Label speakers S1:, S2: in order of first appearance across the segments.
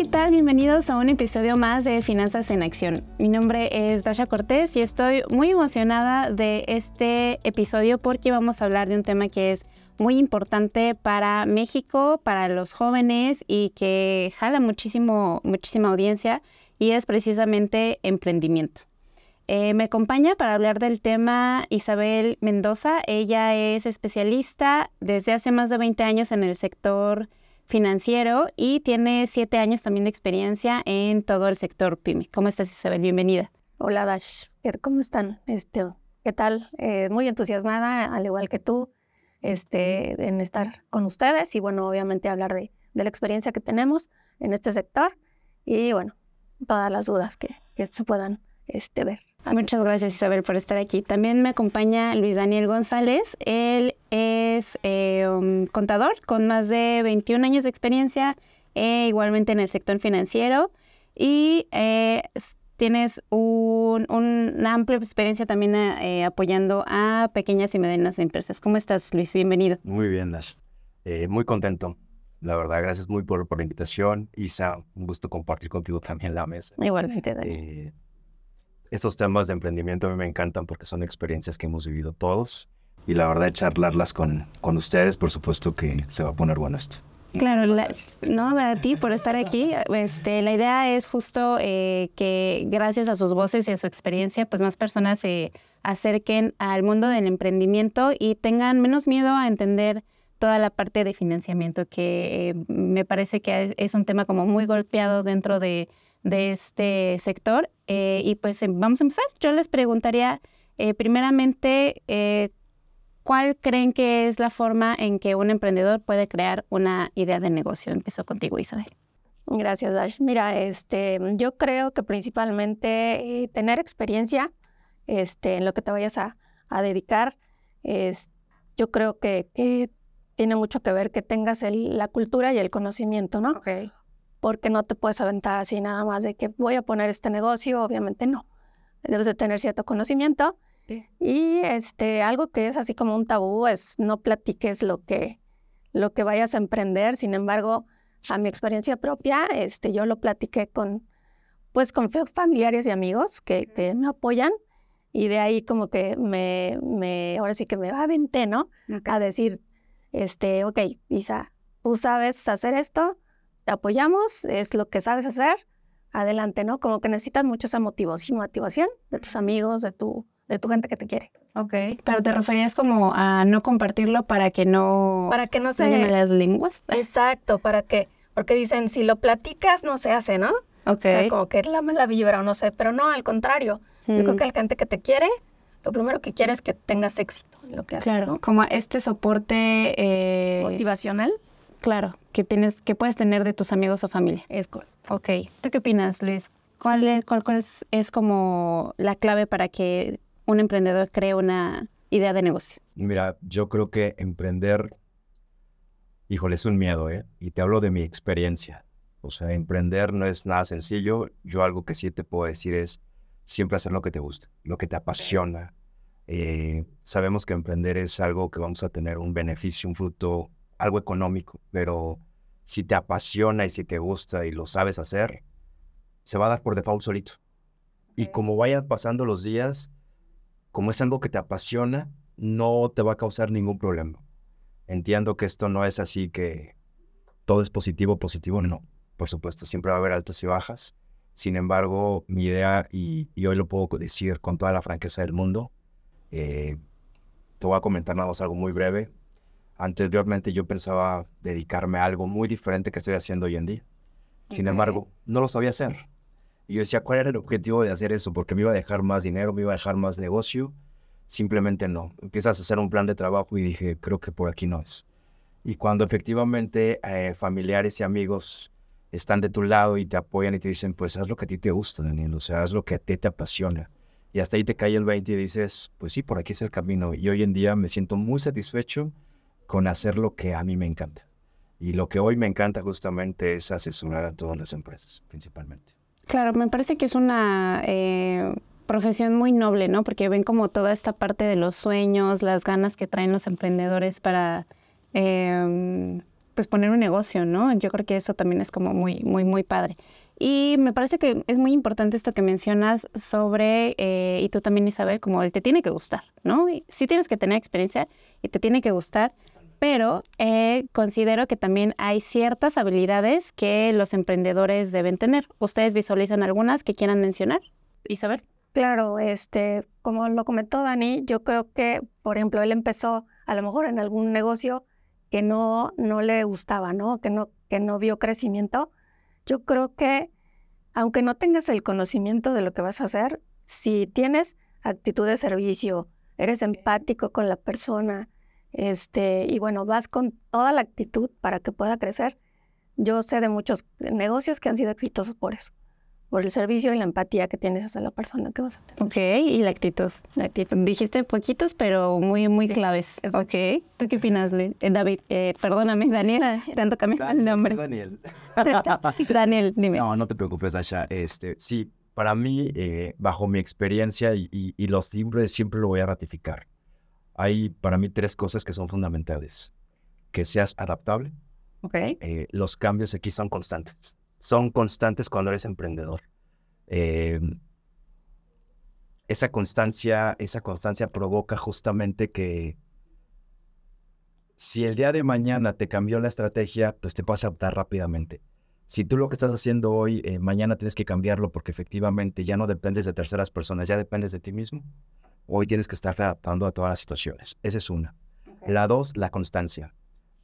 S1: ¿qué tal? Bienvenidos a un episodio más de Finanzas en Acción. Mi nombre es Dasha Cortés y estoy muy emocionada de este episodio porque vamos a hablar de un tema que es muy importante para México, para los jóvenes y que jala muchísimo, muchísima audiencia y es precisamente emprendimiento. Eh, me acompaña para hablar del tema Isabel Mendoza. Ella es especialista desde hace más de 20 años en el sector financiero y tiene siete años también de experiencia en todo el sector PYME. ¿Cómo estás, Isabel? Bienvenida.
S2: Hola, Dash. ¿Cómo están? Este, ¿Qué tal? Eh, muy entusiasmada, al igual que tú, este, en estar con ustedes y, bueno, obviamente hablar de, la experiencia que tenemos en este sector y, bueno, todas las dudas que, que se puedan este, ver.
S1: Muchas gracias Isabel por estar aquí. También me acompaña Luis Daniel González. Él es eh, um, contador con más de 21 años de experiencia, eh, igualmente en el sector financiero y eh, tienes una amplia experiencia también apoyando a pequeñas y medianas empresas. ¿Cómo estás Luis? Bienvenido.
S3: Muy bien, Dash. muy contento. La verdad, gracias muy por, por la invitación. Isa, un gusto compartir contigo también la mesa.
S2: Igualmente, Daniel
S3: estos temas de emprendimiento a mí me encantan porque son experiencias que hemos vivido todos y la verdad charlarlas con, con ustedes, por supuesto que se va a poner bueno esto.
S1: Claro, no, a ti por estar aquí. Este, la idea es justo eh, que gracias a sus voces y a su experiencia, pues más personas se acerquen al mundo del emprendimiento y tengan menos miedo a entender toda la parte de financiamiento, que eh, me parece que es un tema como muy golpeado dentro de de este sector. Eh, y pues em, vamos a empezar. Yo les preguntaría, eh, primeramente, eh, ¿cuál creen que es la forma en que un emprendedor puede crear una idea de negocio? Empezó contigo, Isabel.
S2: Gracias, Dash. Mira, este, yo creo que principalmente tener experiencia este, en lo que te vayas a, dedicar, es, yo creo que, que, tiene mucho que ver que tengas la cultura y el conocimiento, ¿no?
S1: Okay
S2: porque no te puedes aventar así nada más de que voy a poner este negocio, obviamente no. Debes de tener cierto conocimiento. Y este, algo que es así como un tabú es no platiques lo que, lo que vayas a emprender. Sin embargo, a mi experiencia propia, este, yo lo platiqué con, pues, con familiares y amigos que, que me apoyan. Y de ahí como que me, me, ahora sí que me aventé, ¿no? A decir, este, ok, Isa, tú sabes hacer esto, te apoyamos, es lo que sabes hacer, adelante, ¿no? Como que necesitas mucho esa motivación, motivación de tus amigos, de tu, de tu gente que te quiere.
S1: Ok, pero te referías como a no compartirlo para que no...
S2: Para que no se...
S1: las lenguas.
S2: Exacto, para que... Porque dicen, si lo platicas, no se hace, ¿no?
S1: Ok.
S2: O sea, como que la mala vibra o no sé, pero no, al contrario. Yo creo mm. que la gente que te quiere, lo primero que quiere es que tengas éxito en lo que haces,
S1: Claro, como este soporte... Eh...
S2: Motivacional.
S1: Claro, que tienes, que puedes tener de tus amigos o familia.
S2: Es cool.
S1: Ok. ¿Tú qué opinas, Luis? ¿Cuál, es, cuál, es, como la clave para que un emprendedor cree una idea de negocio?
S3: Mira, yo creo que emprender, híjole, es un miedo, ¿eh? Y te hablo de mi experiencia. O sea, emprender no es nada sencillo. Yo algo que sí te puedo decir es siempre hacer lo que te gusta, lo que te apasiona. Eh, sabemos que emprender es algo que vamos a tener un beneficio, un fruto algo económico, pero si te apasiona y si te gusta y lo sabes hacer, se va a dar por default solito. Y como vayan pasando los días, como es algo que te apasiona, no te va a causar ningún problema. Entiendo que esto no es así que todo es positivo, positivo, no. Por supuesto, siempre va a haber altas y bajas. Sin embargo, mi idea, y, hoy lo puedo decir con toda la franqueza del mundo, eh, te voy a comentar nada más algo muy breve. Anteriormente yo pensaba dedicarme a algo muy diferente que estoy haciendo hoy en día. Sin embargo, no lo sabía hacer. Y yo decía, ¿cuál era el objetivo de hacer eso? Porque me iba a dejar más dinero, me iba a dejar más negocio. Simplemente no. Empiezas a hacer un plan de trabajo y dije, creo que por aquí no es. Y cuando efectivamente eh, familiares y amigos están de tu lado y te apoyan y te dicen, pues haz lo que a ti te gusta, Daniel, o sea, haz lo que a ti te apasiona. Y hasta ahí te cae el 20 y dices, pues sí, por aquí es el camino. Y hoy en día me siento muy satisfecho con hacer lo que a mí me encanta. Y lo que hoy me encanta justamente es asesorar a todas las empresas, principalmente.
S1: Claro, me parece que es una eh, profesión muy noble, ¿no? Porque ven como toda esta parte de los sueños, las ganas que traen los emprendedores para, em, pues poner un negocio, ¿no? Yo creo que eso también es como muy, muy, muy padre. Y me parece que es muy importante esto que mencionas sobre, eh, y tú también Isabel, como el te tiene que gustar, ¿no? sí tienes que tener experiencia y te tiene que gustar, pero eh, considero que también hay ciertas habilidades que los emprendedores deben tener. ¿Ustedes visualizan algunas que quieran mencionar? Isabel.
S2: Claro, este, como lo comentó Dani, yo creo que, por ejemplo, él empezó a lo mejor en algún negocio que no, no le gustaba, ¿no? Que, no, que no vio crecimiento. Yo creo que, aunque no tengas el conocimiento de lo que vas a hacer, si tienes actitud de servicio, eres empático con la persona, este, y bueno, vas con toda la actitud para que pueda crecer. Yo sé de muchos negocios que han sido exitosos por eso por el servicio y la empatía que tienes hacia la persona que vas a tener.
S1: Ok, y la actitud. La actitud. Dijiste poquitos, pero muy, muy claves. Ok, ¿tú qué opinas, eh, David? Eh, perdóname, Daniel, tanto cambié el nombre.
S3: Daniel.
S1: Daniel, dime.
S3: No, no te preocupes, Asha. Este, sí, para mí, eh, bajo mi experiencia y, y, los siempre, siempre lo voy a ratificar. Hay para mí tres cosas que son fundamentales. Que seas adaptable.
S1: Okay.
S3: los cambios aquí son constantes son constantes cuando eres emprendedor. Em, esa constancia, esa constancia provoca justamente que si el día de mañana te cambió la estrategia, pues te puedes adaptar rápidamente. Si tú lo que estás haciendo hoy, eh, mañana tienes que cambiarlo porque efectivamente ya no dependes de terceras personas, ya dependes de ti mismo. Hoy tienes que estar adaptando a todas las situaciones. Esa es una. La dos, la constancia.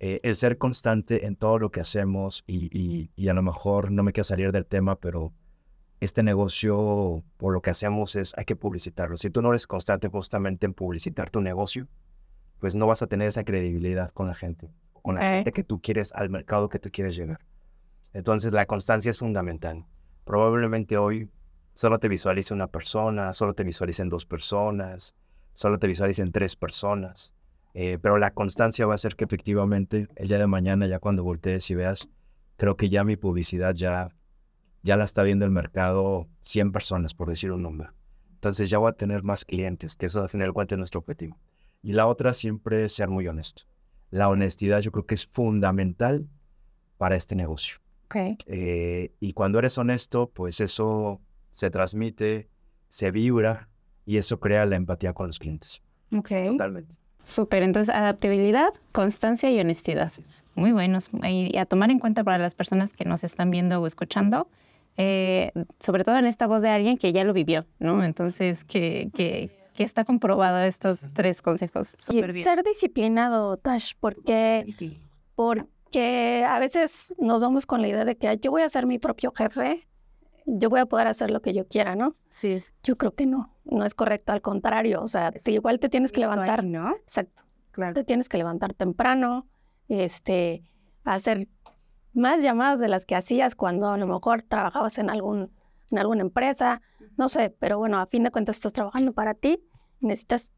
S3: Eh, el ser constante en todo lo que hacemos y, a lo mejor no me quiero salir del tema, pero este negocio, por lo que hacemos es, hay que publicitarlo. Si tú no eres constante justamente en publicitar tu negocio, pues no vas a tener esa credibilidad con la gente, con la gente que tú quieres, al mercado que tú quieres llegar. Entonces la constancia es fundamental. Probablemente hoy solo te visualice una persona, solo te visualicen dos personas, solo te visualicen tres personas. Eh, pero la constancia va a hacer que efectivamente el día de mañana, ya cuando voltees y veas, creo que ya mi publicidad ya, ya la está viendo el mercado 100 personas, por decir un número. Entonces ya voy a tener más clientes, que eso al final cuenta es nuestro objetivo. Y la otra siempre es ser muy honesto. La honestidad yo creo que es fundamental para este negocio.
S1: Okay.
S3: Eh, y cuando eres honesto, pues eso se transmite, se vibra y eso crea la empatía con los clientes.
S1: Okay.
S3: Totalmente.
S1: Súper, entonces adaptabilidad, constancia y honestidad. Muy buenos. Y a tomar en cuenta para las personas que nos están viendo o escuchando, eh, sobre todo en esta voz de alguien que ya lo vivió, ¿no? Entonces, que, que, que está comprobado estos tres consejos.
S2: y ser disciplinado, Tash, porque, porque a veces nos vamos con la idea de que yo voy a ser mi propio jefe yo voy a poder hacer lo que yo quiera, ¿no?
S1: Sí.
S2: Yo creo que no, no es correcto, al contrario, o sea, igual te tienes que levantar,
S1: ¿no?
S2: Exacto. Claro. Te tienes que levantar temprano, este, hacer más llamadas de las que hacías cuando a lo mejor trabajabas en algún en alguna empresa, no sé, pero bueno, a fin de cuentas estás trabajando para ti, necesitas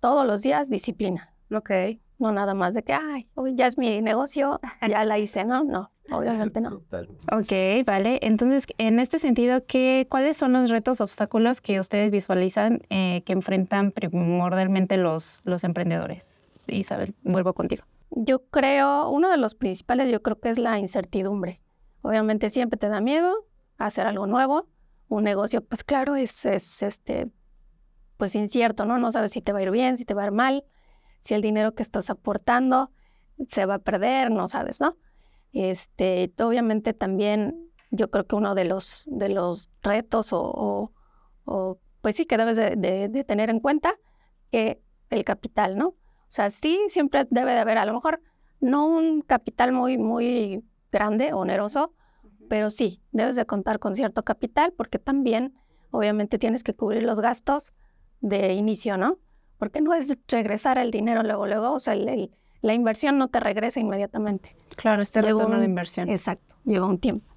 S2: todos los días disciplina.
S1: Ok.
S2: No nada más de que, ay, hoy ya es mi negocio, ya la hice, ¿no? No, obviamente no.
S1: Ok, vale. Entonces, en este sentido, ¿qué, ¿cuáles son los retos, obstáculos que ustedes visualizan eh, que enfrentan primordialmente los, los emprendedores? Isabel, vuelvo contigo.
S2: Yo creo, uno de los principales yo creo que es la incertidumbre. Obviamente siempre te da miedo hacer algo nuevo. Un negocio, pues claro, es, es este, pues incierto, ¿no? No sabes si te va a ir bien, si te va a ir mal, si el dinero que estás aportando se va a perder, no sabes, ¿no? Este, obviamente también yo creo que uno de los, de los retos o, o, pues sí que debes de, tener en cuenta que el capital, ¿no? O sea, sí, siempre debe de haber a lo mejor no un capital muy, muy grande, oneroso, pero sí, debes de contar con cierto capital porque también obviamente tienes que cubrir los gastos de inicio, ¿no? Porque no es regresar el dinero luego, luego, o sea, el la inversión no te regresa inmediatamente.
S1: Claro, este retorno de inversión.
S2: Exacto, lleva un tiempo.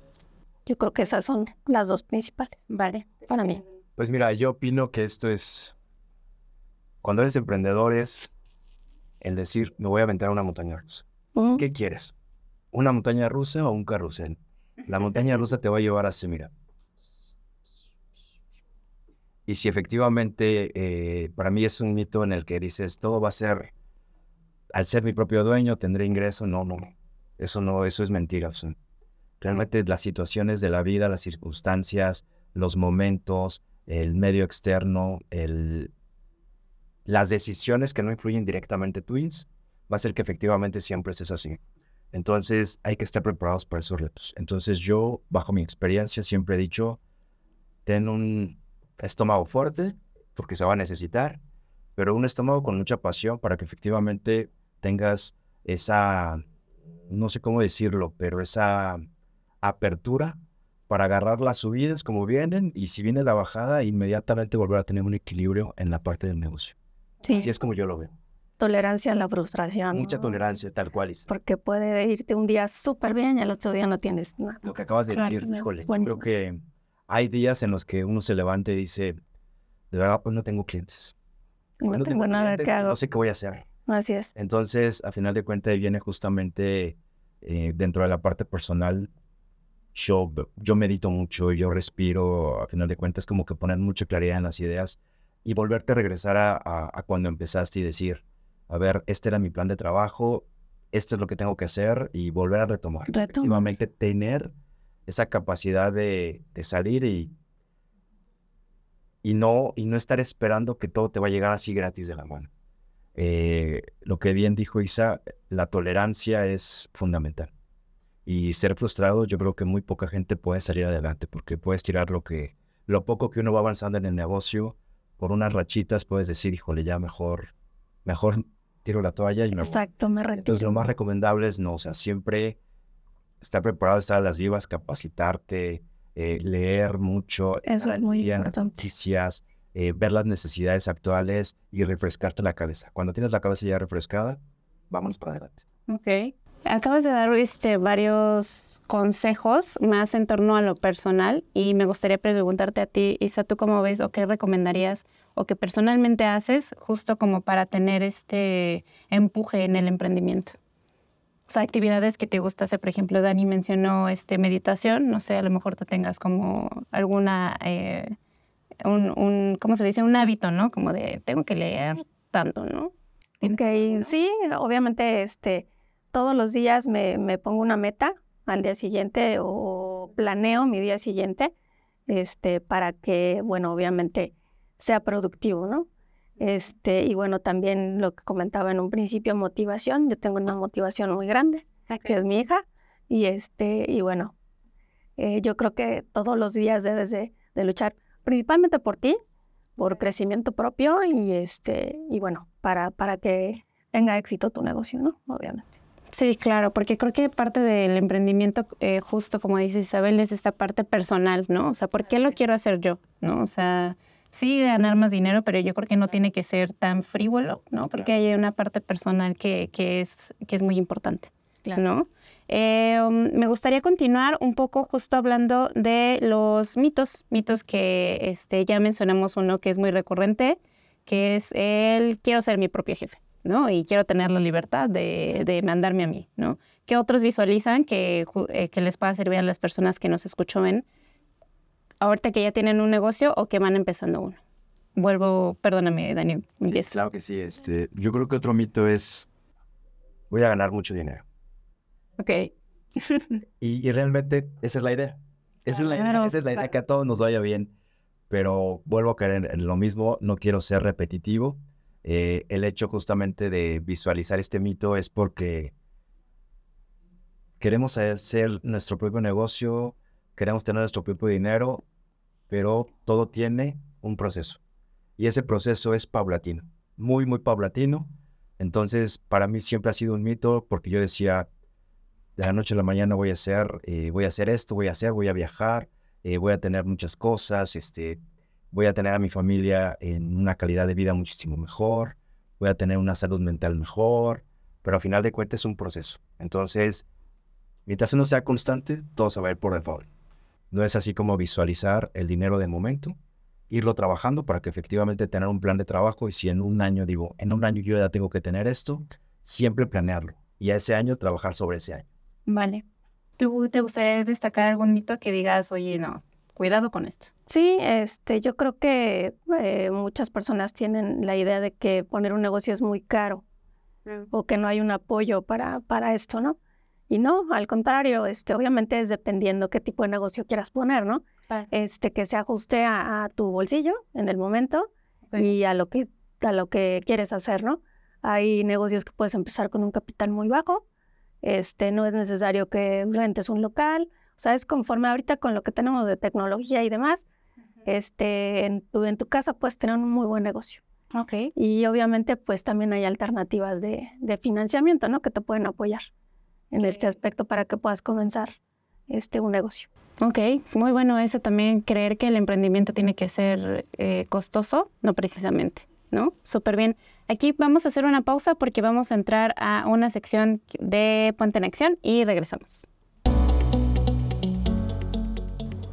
S2: Yo creo que esas son las dos principales.
S1: Vale.
S2: Para mí.
S3: Pues mira, yo opino que esto es, cuando eres emprendedor es el decir, me voy a aventar una montaña rusa. ¿Qué quieres? ¿Una montaña rusa o un carrusel? La montaña rusa te va a llevar así, mira. Y si efectivamente, eh, para mí es un mito en el que dices, todo va a ser al ser mi propio dueño tendré ingreso. No, no. Eso no, eso es mentira. realmente las situaciones de la vida, las circunstancias, los momentos, el medio externo, el, las decisiones que no influyen directamente tuyas, va a ser que efectivamente siempre estés así. Entonces hay que estar preparados para esos retos. Entonces yo, bajo mi experiencia, siempre he dicho, ten un estómago fuerte, porque se va a necesitar, pero un estómago con mucha pasión para que efectivamente tengas esa, no sé cómo decirlo, pero esa apertura para agarrar las subidas como vienen y si viene la bajada, inmediatamente volver a tener un equilibrio en la parte del negocio. Sí. Así es como yo lo veo.
S2: Tolerancia a la frustración.
S3: Mucha tolerancia, tal cual. Es.
S2: Porque puede irte un día súper bien y el otro día no tienes nada.
S3: Lo que acabas de decir, híjole, creo que hay días en los que uno se levanta y dice, de verdad, pues no tengo clientes.
S2: No, tengo, nada que hago.
S3: No sé qué voy a hacer.
S2: Así es.
S3: Entonces, a final de cuentas, viene justamente eh, dentro de la parte personal. Yo, yo medito mucho, yo respiro, a final de cuentas, como que poner mucha claridad en las ideas y volverte a regresar a, a, cuando empezaste y decir, a ver, este era mi plan de trabajo, esto es lo que tengo que hacer y volver a retomar. Efectivamente, tener esa capacidad de, de salir y, y no, y no estar esperando que todo te va a llegar así gratis de la mano. Eh, lo que bien dijo Isa, la tolerancia es fundamental. Y ser frustrado, yo creo que muy poca gente puede salir adelante porque puedes tirar lo que, lo poco que uno va avanzando en el negocio, por unas rachitas puedes decir, híjole, ya mejor, mejor tiro la toalla y me
S2: Exacto, me
S3: retiro. Entonces lo más recomendable es no, o sea, siempre estar preparado, estar a las vivas, capacitarte, eh, leer mucho,
S2: Eso es muy importante.
S3: noticias, eh, ver las necesidades actuales y refrescarte la cabeza. Cuando tienes la cabeza ya refrescada, vámonos para adelante.
S1: Ok. Acabas de dar este, varios consejos más en torno a lo personal y me gustaría preguntarte a ti, Isa, ¿tú cómo ves o qué recomendarías o qué personalmente haces justo como para tener este empuje en el emprendimiento? o sea, actividades que te gusta hacer. Por ejemplo, Dani mencionó este, meditación. No sé, a lo mejor tú tengas como alguna, eh, un, un, ¿cómo se dice? Un hábito, ¿no? Como de, tengo que leer tanto, ¿no?
S2: Ok, sí, obviamente, este, todos los días me, me pongo una meta al día siguiente o planeo mi día siguiente, este, para que, bueno, obviamente sea productivo, ¿no? Este, y bueno, también lo que comentaba en un principio, motivación. Yo tengo una motivación muy grande, que es mi hija. Y este, y bueno, eh, yo creo que todos los días debes de, luchar, principalmente por ti, por crecimiento propio y este, y bueno, para, para que tenga éxito tu negocio, ¿no? Obviamente.
S1: Sí, claro, porque creo que parte del emprendimiento, eh, justo como dice Isabel, es esta parte personal, ¿no? O sea, ¿por qué lo quiero hacer yo? ¿No? O sea, sí ganar más dinero, pero yo creo que no tiene que ser tan frívolo, ¿no? Porque hay una parte personal que, que, es, que es muy importante, ¿no? Eh, um, me gustaría continuar un poco justo hablando de los mitos, mitos que este, ya mencionamos uno que es muy recurrente, que es el quiero ser mi propio jefe, ¿no? Y quiero tener la libertad de, de mandarme a mí, ¿no? ¿Qué otros visualizan que, eh, que les pueda servir a las personas que nos escuchan ahorita que ya tienen un negocio o que van empezando uno? Vuelvo, perdóname, Daniel.
S3: claro que sí. Este, yo creo que otro mito es, voy a ganar mucho dinero.
S1: Ok.
S3: y, realmente esa es la idea. Esa, es la idea, esa es la idea, que a todos nos vaya bien. Pero vuelvo a caer en, lo mismo, no quiero ser repetitivo. Eh, el hecho justamente de visualizar este mito es porque queremos hacer nuestro propio negocio, queremos tener nuestro propio dinero, pero todo tiene un proceso. Y ese proceso es paulatino, muy, muy paulatino. Entonces, para mí siempre ha sido un mito porque yo decía, de la noche a la mañana voy a hacer, eh, voy a hacer esto, voy a hacer, voy a viajar, eh, voy a tener muchas cosas, este, voy a tener a mi familia en una calidad de vida muchísimo mejor, voy a tener una salud mental mejor, pero al final de cuentas es un proceso. Entonces, mientras uno sea constante, todo se va a ir por default. No es así como visualizar el dinero de momento, irlo trabajando para que efectivamente tener un plan de trabajo y si en un año digo, en un año yo ya tengo que tener esto, siempre planearlo y a ese año trabajar sobre ese año.
S1: Vale. ¿Tú te gustaría destacar algún mito que digas, oye, no, cuidado con esto?
S2: Sí, este, yo creo que eh, muchas personas tienen la idea de que poner un negocio es muy caro mm. o que no hay un apoyo para, para esto, ¿no? Y no, al contrario, este, obviamente es dependiendo qué tipo de negocio quieras poner, ¿no? Este, que se ajuste a, tu bolsillo en el momento y a lo que a lo que quieres hacer, ¿no? Hay negocios que puedes empezar con un capital muy bajo, este, no es necesario que rentes un local, o sea, es conforme ahorita con lo que tenemos de tecnología y demás, este, en tu, en tu casa puedes tener un muy buen negocio.
S1: Ok.
S2: Y obviamente, pues también hay alternativas de, de financiamiento, ¿no? Que te pueden apoyar en este aspecto para que puedas comenzar este, un negocio.
S1: Ok, muy bueno eso también, creer que el emprendimiento tiene que ser eh, costoso, no precisamente, ¿no? Súper bien. Aquí vamos a hacer una pausa porque vamos a entrar a una sección de Ponte en Acción y regresamos.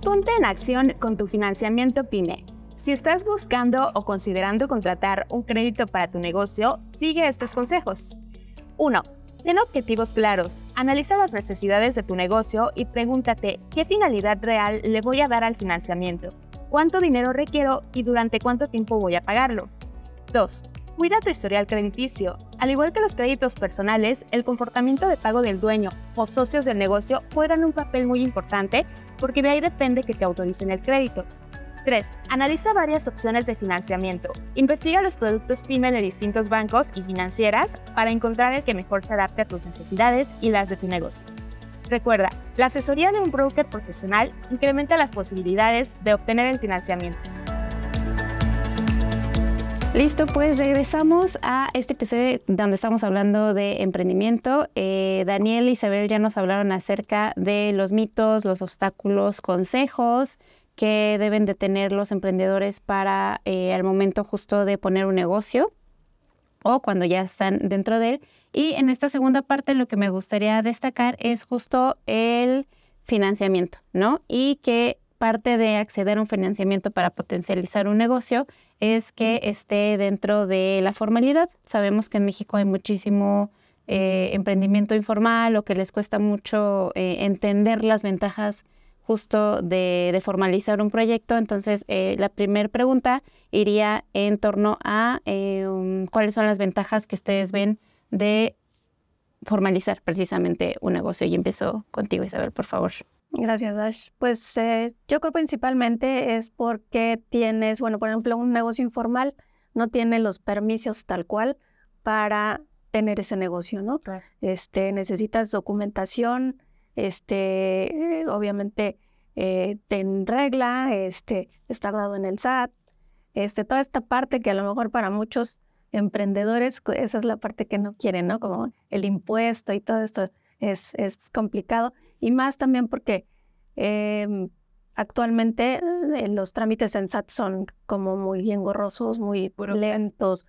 S1: Ponte en acción con tu financiamiento PYME. Si estás buscando o considerando contratar un crédito para tu negocio, sigue estos consejos. 1. Ten objetivos claros, analiza las necesidades de tu negocio y pregúntate qué finalidad real le voy a dar al financiamiento, cuánto dinero requiero y durante cuánto tiempo voy a pagarlo. 2. Cuida tu historial crediticio. Al igual que los créditos personales, el comportamiento de pago del dueño o socios del negocio juegan un papel muy importante porque de ahí depende que te autoricen el crédito. 3. Analiza varias opciones de financiamiento. Investiga los productos PYME de distintos bancos y financieras para encontrar el que mejor se adapte a tus necesidades y las de tu negocio. Recuerda, la asesoría de un broker profesional incrementa las posibilidades de obtener el financiamiento. Listo, pues regresamos a este episodio donde estamos hablando de emprendimiento. Eh, Daniel y Isabel ya nos hablaron acerca de los mitos, los obstáculos, consejos que deben de tener los emprendedores para eh, al momento justo de poner un negocio o cuando ya están dentro de él. Y en esta segunda parte lo que me gustaría destacar es justo el financiamiento, ¿no? Y que parte de acceder a un financiamiento para potencializar un negocio es que esté dentro de la formalidad. Sabemos que en México hay muchísimo eh, emprendimiento informal o que les cuesta mucho eh, entender las ventajas justo de, formalizar un proyecto. Entonces, eh, la primera pregunta iría en torno a eh, um, cuáles son las ventajas que ustedes ven de formalizar precisamente un negocio. Y empiezo contigo, Isabel, por favor.
S2: Gracias, Dash. Pues eh, yo creo principalmente es porque tienes, bueno, por ejemplo, un negocio informal no tiene los permisos tal cual para tener ese negocio, ¿no? Este, necesitas documentación, este, eh, obviamente eh, en regla, este, estar dado en el SAT, este, toda esta parte que a lo mejor para muchos emprendedores, esa es la parte que no quieren, ¿no? Como el impuesto y todo esto es, es complicado. Y más también porque em, actualmente eh, los trámites en SAT son como muy engorrosos, muy lentos,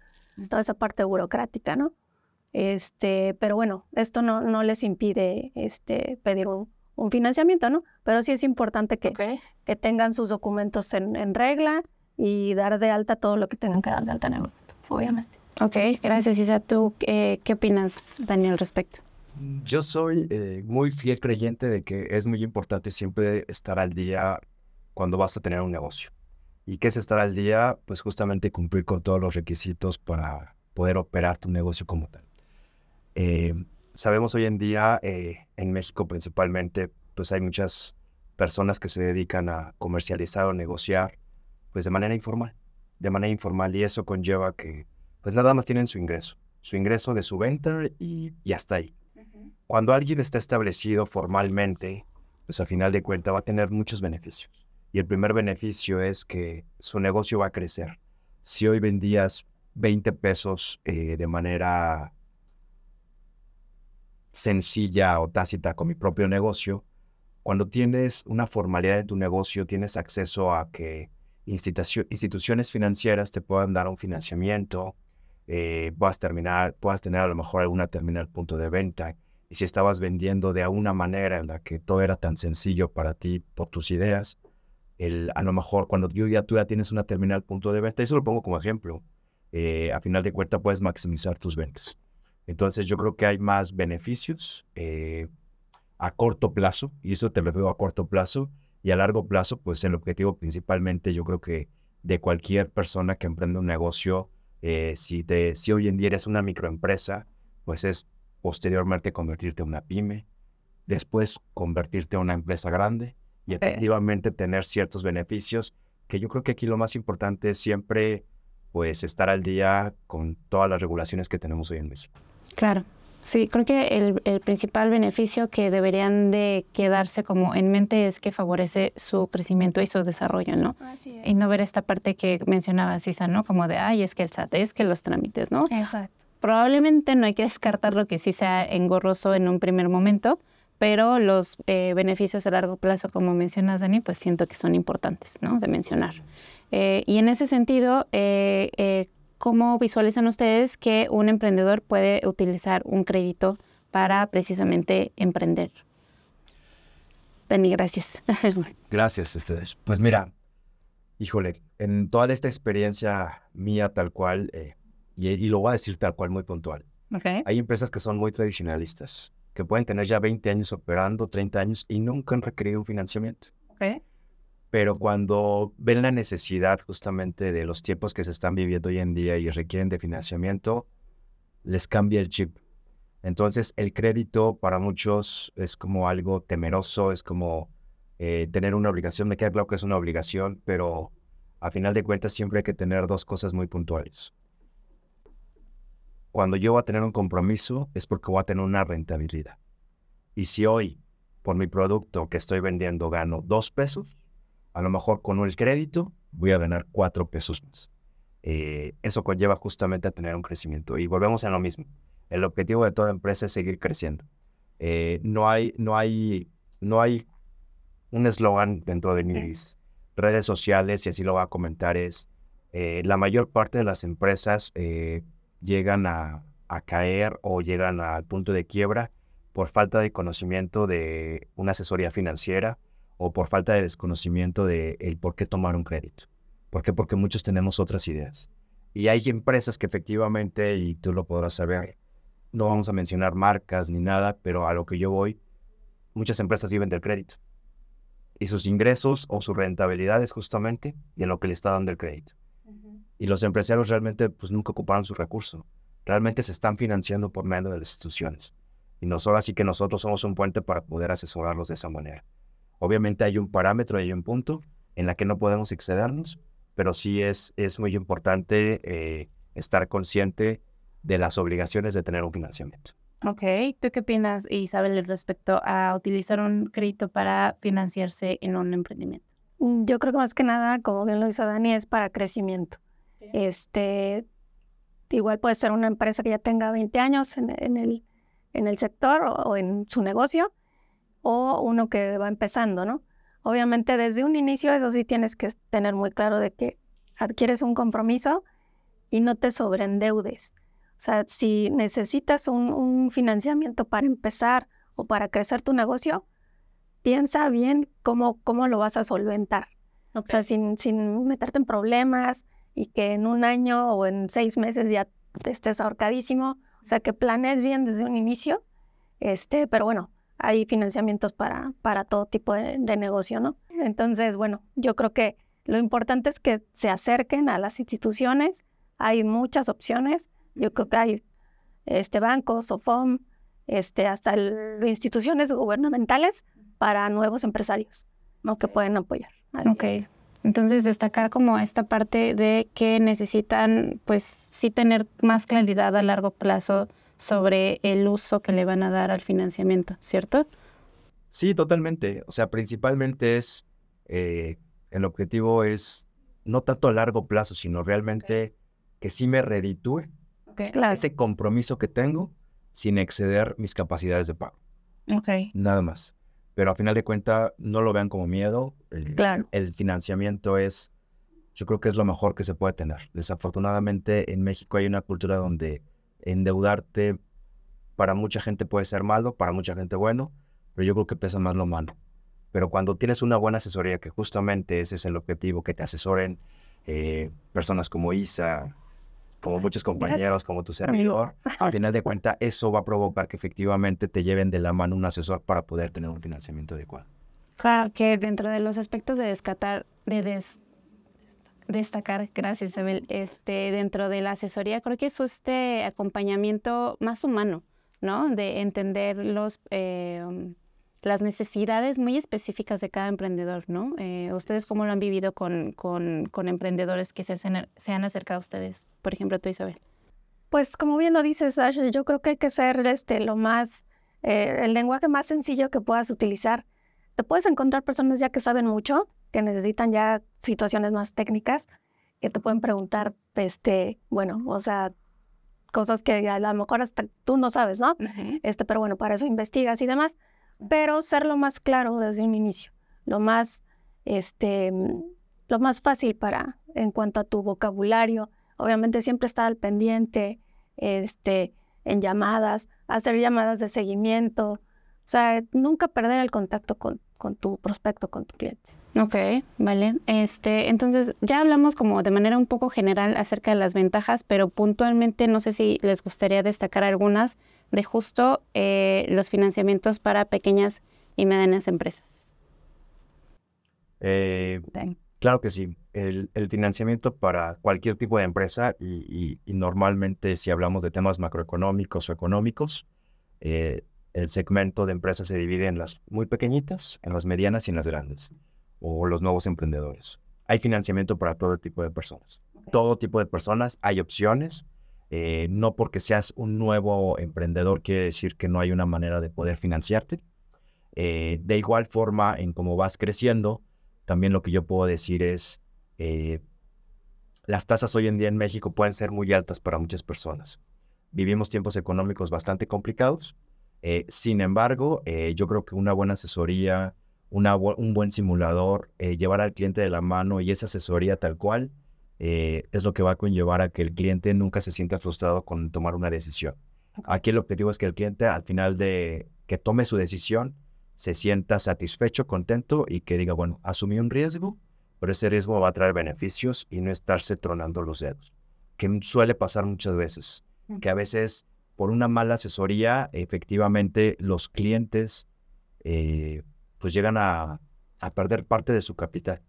S2: toda esa parte burocrática, ¿no? Este, pero bueno, esto no, no les impide este, pedir un, financiamiento, ¿no? Pero sí es importante que, que tengan sus documentos en, regla y dar de alta todo lo que tengan que dar de alta en el momento, obviamente.
S1: Ok, gracias Isa. ¿Tú qué opinas, Daniel, al respecto?
S3: Yo soy eh, muy fiel creyente de que es muy importante siempre estar al día cuando vas a tener un negocio. ¿Y qué es estar al día? Pues justamente cumplir con todos los requisitos para poder operar tu negocio como tal. Eh, sabemos hoy en día, eh, en México principalmente, pues hay muchas personas que se dedican a comercializar o negociar, pues de manera informal, de manera informal, y eso conlleva que, pues nada más tienen su ingreso, su ingreso de su venta y, y hasta ahí. Cuando alguien está establecido formalmente, pues a final de cuentas va a tener muchos beneficios. Y el primer beneficio es que su negocio va a crecer. Si hoy vendías 20 pesos eh, de manera sencilla o tácita con mi propio negocio, cuando tienes una formalidad en tu negocio, tienes acceso a que instituciones financieras te puedan dar un financiamiento, eh, puedas, terminar, puedas tener a lo mejor alguna terminal punto de venta. Y si estabas vendiendo de una manera en la que todo era tan sencillo para ti por tus ideas, el, a lo mejor cuando tú ya tienes una terminal punto de venta, eso lo pongo como ejemplo, eh, a final de cuentas puedes maximizar tus ventas. Entonces yo creo que hay más beneficios eh, a corto plazo, y eso te lo veo a corto plazo, y a largo plazo, pues el objetivo principalmente yo creo que de cualquier persona que emprende un negocio, eh, si, te, si hoy en día eres una microempresa, pues es posteriormente convertirte en una pyme después convertirte en una empresa grande y efectivamente tener ciertos beneficios, que yo creo que aquí lo más importante es siempre pues estar al día con todas las regulaciones que tenemos hoy en México.
S1: Claro. Sí, creo que el, el, principal beneficio que deberían de quedarse como en mente es que favorece su crecimiento y su desarrollo, ¿no? Y no ver esta parte que mencionaba Cisa, ¿no? Como de, ay, es que el SAT, es que los trámites, ¿no?
S2: Exacto.
S1: Probablemente no hay que descartar lo que sí sea engorroso en un primer momento, pero los eh, beneficios a largo plazo, como mencionas, Dani, pues siento que son importantes, ¿no? De mencionar. Eh, y en ese sentido, eh, ¿cómo visualizan ustedes que un emprendedor puede utilizar un crédito para precisamente emprender? Dani, gracias.
S3: gracias, ustedes. Pues mira, híjole, en toda esta experiencia mía tal cual, y, lo voy a decir tal cual muy puntual, hay empresas que son muy tradicionalistas que pueden tener ya 20 años operando, 30 años y nunca han requerido un financiamiento. Pero cuando ven la necesidad justamente de los tiempos que se están viviendo hoy en día y requieren de financiamiento, les cambia el chip. Entonces el crédito para muchos es como algo temeroso, es como eh, tener una obligación. Me queda claro que es una obligación, pero a final de cuentas siempre hay que tener dos cosas muy puntuales cuando yo voy a tener un compromiso es porque voy a tener una rentabilidad. Y si hoy, por mi producto que estoy vendiendo, gano dos pesos, a lo mejor con el crédito voy a ganar cuatro pesos más. Eh, eso conlleva justamente a tener un crecimiento. Y volvemos a lo mismo. El objetivo de toda empresa es seguir creciendo. Eh, no, hay, no, hay, no hay un eslogan dentro de mis redes sociales, y así lo voy a comentar, es eh, la mayor parte de las empresas llegan a, caer o llegan al punto de quiebra por falta de conocimiento de una asesoría financiera o por falta de desconocimiento de el por qué tomar un crédito. ¿Por qué? Porque muchos tenemos otras ideas. Y hay empresas que efectivamente, y tú lo podrás saber, no vamos a mencionar marcas ni nada, pero a lo que yo voy, muchas empresas viven del crédito. Y sus ingresos o su rentabilidad es justamente de lo que le está dando el crédito. Y los empresarios realmente pues nunca ocuparon su recurso. Realmente se están financiando por medio de las instituciones. Y nosotros así que nosotros somos un puente para poder asesorarlos de esa manera. Obviamente hay un parámetro, hay un punto en la que no podemos excedernos, pero sí es, es muy importante eh, estar consciente de las obligaciones de tener un financiamiento.
S1: Ok, ¿tú qué opinas, Isabel, respecto a utilizar un crédito para financiarse en un emprendimiento?
S2: Yo creo que más que nada, como bien lo hizo Dani, es para crecimiento. Este, igual puede ser una empresa que ya tenga 20 años en, el, en el sector o, en su negocio, o uno que va empezando, ¿no? Obviamente desde un inicio eso sí tienes que tener muy claro de que adquieres un compromiso y no te sobreendeudes. O sea, si necesitas un, financiamiento para empezar o para crecer tu negocio, piensa bien cómo, cómo lo vas a solventar. O sea, sin, sin meterte en problemas, y que en un año o en seis meses ya estés ahorcadísimo. O sea, que planes bien desde un inicio. Este, pero bueno, hay financiamientos para, para todo tipo de, negocio, ¿no? Entonces, bueno, yo creo que lo importante es que se acerquen a las instituciones. Hay muchas opciones. Yo creo que hay este, bancos, FOM, este, hasta instituciones gubernamentales para nuevos empresarios, ¿no? Que pueden apoyar.
S1: Ok, entonces, destacar como esta parte de que necesitan, pues sí tener más claridad a largo plazo sobre el uso que le van a dar al financiamiento, ¿cierto?
S3: Sí, totalmente. O sea, principalmente es, eh, el objetivo es no tanto a largo plazo, sino realmente que sí me reditúe ese compromiso que tengo sin exceder mis capacidades de pago.
S1: Okay.
S3: Nada más pero a final de cuentas no lo vean como miedo. El,
S1: claro.
S3: el financiamiento es, yo creo que es lo mejor que se puede tener. Desafortunadamente en México hay una cultura donde endeudarte para mucha gente puede ser malo, para mucha gente bueno, pero yo creo que pesa más lo malo. Pero cuando tienes una buena asesoría, que justamente ese es el objetivo, que te asesoren eh, personas como Isa, como muchos compañeros, como tu servidor, al final de cuentas eso va a provocar que efectivamente te lleven de la mano un asesor para poder tener un financiamiento adecuado.
S1: Claro, que dentro de los aspectos de descatar, de destacar, gracias Isabel, este, dentro de la asesoría creo que es este acompañamiento más humano, ¿no? De entender los, eh, las necesidades muy específicas de cada emprendedor, ¿no? Eh, ¿Ustedes cómo lo han vivido con, con, con emprendedores que se, se, han acercado a ustedes? Por ejemplo, tú, Isabel.
S2: Pues como bien lo dices, Ash, yo creo que hay que ser este, lo más, eh, el lenguaje más sencillo que puedas utilizar. Te puedes encontrar personas ya que saben mucho, que necesitan ya situaciones más técnicas, que te pueden preguntar, este, bueno, o sea, cosas que a lo mejor hasta tú no sabes, ¿no? Este, pero bueno, para eso investigas y demás. Pero ser lo más claro desde un inicio, lo más, este, lo más fácil para, en cuanto a tu vocabulario, obviamente siempre estar al pendiente, este, en llamadas, hacer llamadas de seguimiento, o sea, nunca perder el contacto con, con tu prospecto, con tu cliente.
S1: Ok, vale. Este, entonces ya hablamos como de manera un poco general acerca de las ventajas, pero puntualmente no sé si les gustaría destacar algunas de justo eh, los financiamientos para pequeñas y medianas empresas.
S3: Eh, claro que sí. El, financiamiento para cualquier tipo de empresa y, normalmente si hablamos de temas macroeconómicos o económicos, eh, el segmento de empresas se divide en las muy pequeñitas, en las medianas y en las grandes o los nuevos emprendedores. Hay financiamiento para todo tipo de personas. Todo tipo de personas, hay opciones. Eh, no porque seas un nuevo emprendedor quiere decir que no hay una manera de poder financiarte. Eh, de igual forma, en cómo vas creciendo, también lo que yo puedo decir es, eh, las tasas hoy en día en México pueden ser muy altas para muchas personas. Vivimos tiempos económicos bastante complicados. sin embargo, yo creo que una buena asesoría, un buen simulador, eh, llevar al cliente de la mano y esa asesoría tal cual, eh, es lo que va a conllevar a que el cliente nunca se sienta frustrado con tomar una decisión. Aquí el objetivo es que el cliente al final de que tome su decisión se sienta satisfecho, contento y que diga, bueno, asumí un riesgo, pero ese riesgo va a traer beneficios y no estarse tronando los dedos, que suele pasar muchas veces, que a veces por una mala asesoría, efectivamente los clientes eh, pues llegan a, perder parte de su capital.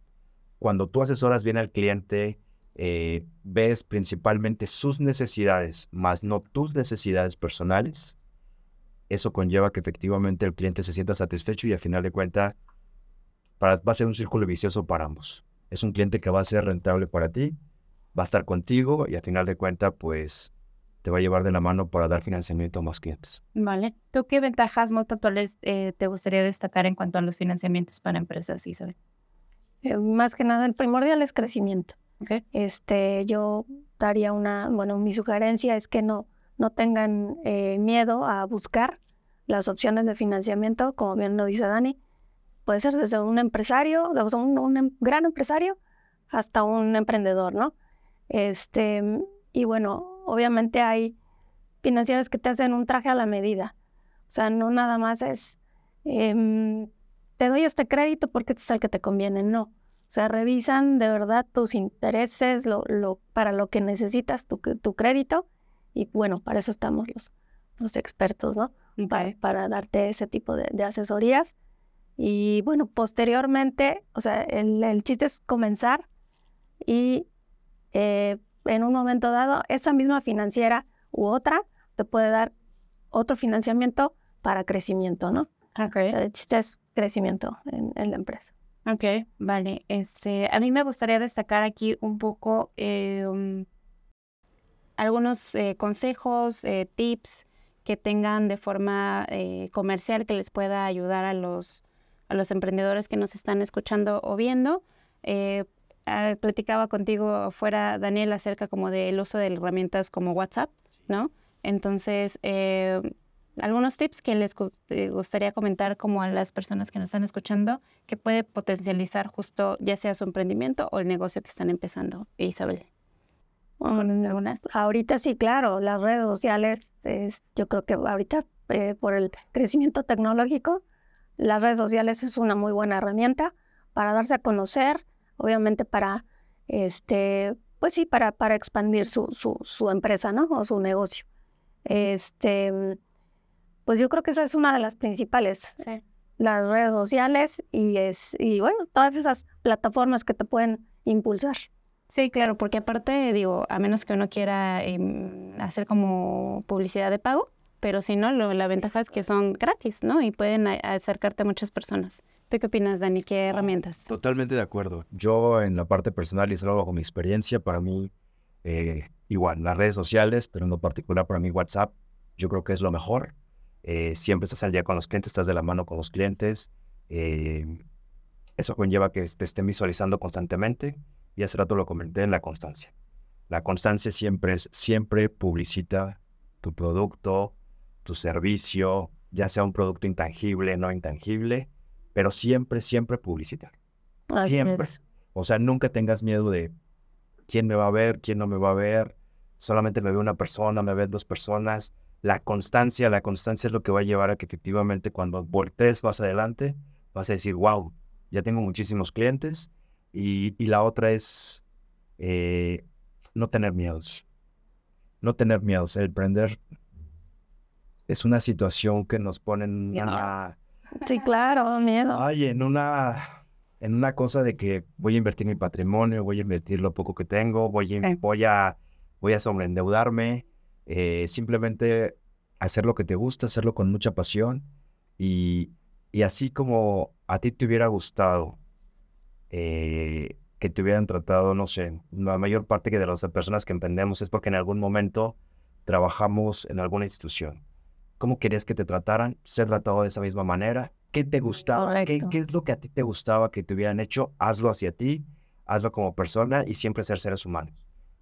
S3: Cuando tú asesoras bien al cliente, eh, ves principalmente sus necesidades, más no tus necesidades personales, eso conlleva que efectivamente el cliente se sienta satisfecho y al final de cuentas va a ser un círculo vicioso para ambos. Es un cliente que va a ser rentable para ti, va a estar contigo y al final de cuentas pues te va a llevar de la mano para dar financiamiento a más clientes.
S1: Vale. ¿Tú qué ventajas muy puntuales eh, te gustaría destacar en cuanto a los financiamientos para empresas, Isabel?
S2: Eh, más que nada, el primordial es crecimiento. Okay. Este, yo daría una, bueno, mi sugerencia es que no, no tengan eh, miedo a buscar las opciones de financiamiento, como bien lo dice Dani. Puede ser desde un empresario, desde un, un em, gran empresario, hasta un emprendedor, ¿no? Este, y bueno, obviamente hay financieras que te hacen un traje a la medida. O sea, no nada más es, em, te doy este crédito porque este es el que te conviene, no. O sea, revisan de verdad tus intereses, lo, lo, para lo que necesitas tu, tu, crédito. Y bueno, para eso estamos los, los expertos, ¿no? Para, para, darte ese tipo de, de, asesorías. Y bueno, posteriormente, o sea, el, el chiste es comenzar y eh, en un momento dado, esa misma financiera u otra te puede dar otro financiamiento para crecimiento, ¿no?
S1: Okay.
S2: el chiste es crecimiento en, la empresa.
S1: Ok, vale. Este, a mí me gustaría destacar aquí un poco em, algunos eh, consejos, eh, tips que tengan de forma eh, comercial que les pueda ayudar a los, a los emprendedores que nos están escuchando o viendo. Ah, platicaba contigo fuera, Daniel, acerca como del uso de herramientas como WhatsApp, ¿no? Entonces, eh, algunos tips que les gustaría comentar como a las personas que nos están escuchando que puede potencializar justo ya sea su emprendimiento o el negocio que están empezando. Isabel.
S2: algunas? Ahorita sí, claro, las redes sociales, es, yo creo que ahorita eh, por el crecimiento tecnológico, las redes sociales es una muy buena herramienta para darse a conocer, obviamente para, este, pues sí, para, para expandir su, su, su empresa, ¿no? O su negocio. Este, pues yo creo que esa es una de las principales.
S1: Sí.
S2: Las redes sociales y, es, y bueno, todas esas plataformas que te pueden impulsar.
S1: Sí, claro, porque aparte, digo, a menos que uno quiera em, hacer como publicidad de pago, pero si no, la ventaja es que son gratis, ¿no? Y pueden acercarte a muchas personas. ¿Tú qué opinas, Dani? ¿Qué herramientas?
S3: Totalmente de acuerdo. Yo en la parte personal y es algo bajo mi experiencia, para mí, eh, igual, las redes sociales, pero en lo particular para mí WhatsApp, yo creo que es lo mejor. Eh, siempre estás al día con los clientes, estás de la mano con los clientes. Eh, eso conlleva que te estén visualizando constantemente y hace rato lo comenté en la constancia. La constancia siempre es, siempre publicita tu producto, tu servicio, ya sea un producto intangible, no intangible, pero siempre, siempre publicitar. siempre. O sea, nunca tengas miedo de quién me va a ver, quién no me va a ver. Solamente me ve una persona, me ven dos personas. La constancia, la constancia es lo que va a llevar a que efectivamente cuando voltees más adelante, vas a decir, wow, ya tengo muchísimos clientes. Y, la otra es eh, no tener miedos. No tener miedos. El prender es una situación que nos pone en una
S2: Sí, claro, miedo.
S3: Ay, en una, en una cosa de que voy a invertir mi patrimonio, voy a invertir lo poco que tengo, voy a, voy a, voy a sobreendeudarme, eh, simplemente hacer lo que te gusta, hacerlo con mucha pasión y, y así como a ti te hubiera gustado eh, que te hubieran tratado, no sé, la mayor parte que de las personas que emprendemos es porque en algún momento trabajamos en alguna institución cómo querías que te trataran, ser tratado de esa misma manera, qué te gustaba, ¿Qué, qué, es lo que a ti te gustaba que te hubieran hecho, hazlo hacia ti, hazlo como persona y siempre ser seres humanos.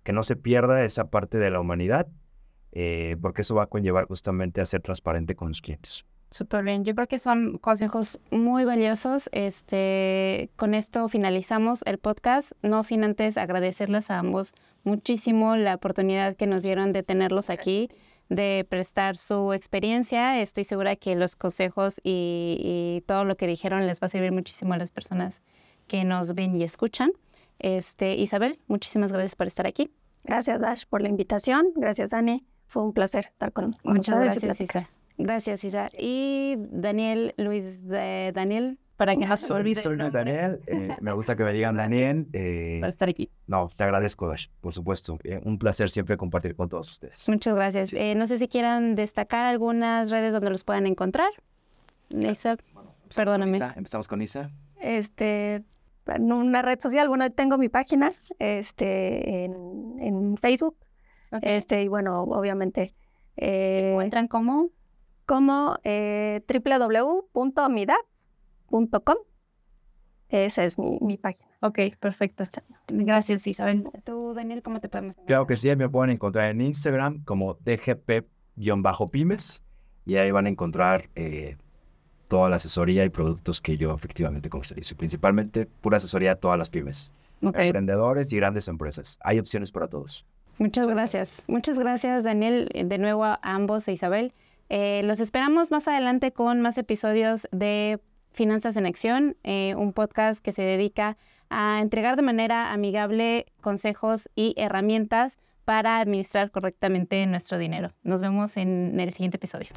S3: Que no se pierda esa parte de la humanidad, eh, porque eso va a conllevar justamente a ser transparente con los clientes.
S1: Súper bien, yo creo que son consejos muy valiosos. Este, con esto finalizamos el podcast, no sin antes agradecerles a ambos muchísimo la oportunidad que nos dieron de tenerlos aquí de prestar su experiencia. Estoy segura que los consejos y, todo lo que dijeron les va a servir muchísimo a las personas que nos ven y escuchan. Este, Isabel, muchísimas gracias por estar aquí.
S2: Gracias, Dash, por la invitación. Gracias, Dani. Fue un placer estar con,
S1: Muchas gracias, Isa. Gracias, Isa. Y Daniel, Luis, de Daniel, para que no se olvide.
S3: Soy Daniel, eh, me gusta que me digan Daniel.
S1: Eh, para estar aquí.
S3: No, te agradezco, Dash, por supuesto. Eh, un placer siempre compartir con todos ustedes.
S1: Muchas gracias. no sé si quieran destacar algunas redes donde los puedan encontrar. Isa, perdóname.
S3: Empezamos con Isa.
S2: Este, en una red social, bueno, tengo mi página este, en, en Facebook. Este, y bueno, obviamente.
S1: ¿Encuentran cómo?
S2: Como eh, www.midap .com. Esa es mi, mi, página.
S1: Ok, perfecto. Gracias, Isabel. Tú, Daniel, ¿cómo te podemos
S3: Claro que sí, me pueden encontrar en Instagram como dgp-pymes y ahí van a encontrar eh, toda la asesoría y productos que yo efectivamente comercializo. Principalmente pura asesoría a todas las pymes. Emprendedores y grandes empresas. Hay opciones para todos.
S1: Muchas gracias. Muchas gracias, Daniel, de nuevo a ambos e Isabel. Eh, los esperamos más adelante con más episodios de Finanzas en Acción, eh, un podcast que se dedica a entregar de manera amigable consejos y herramientas para administrar correctamente nuestro dinero. Nos vemos en el siguiente episodio.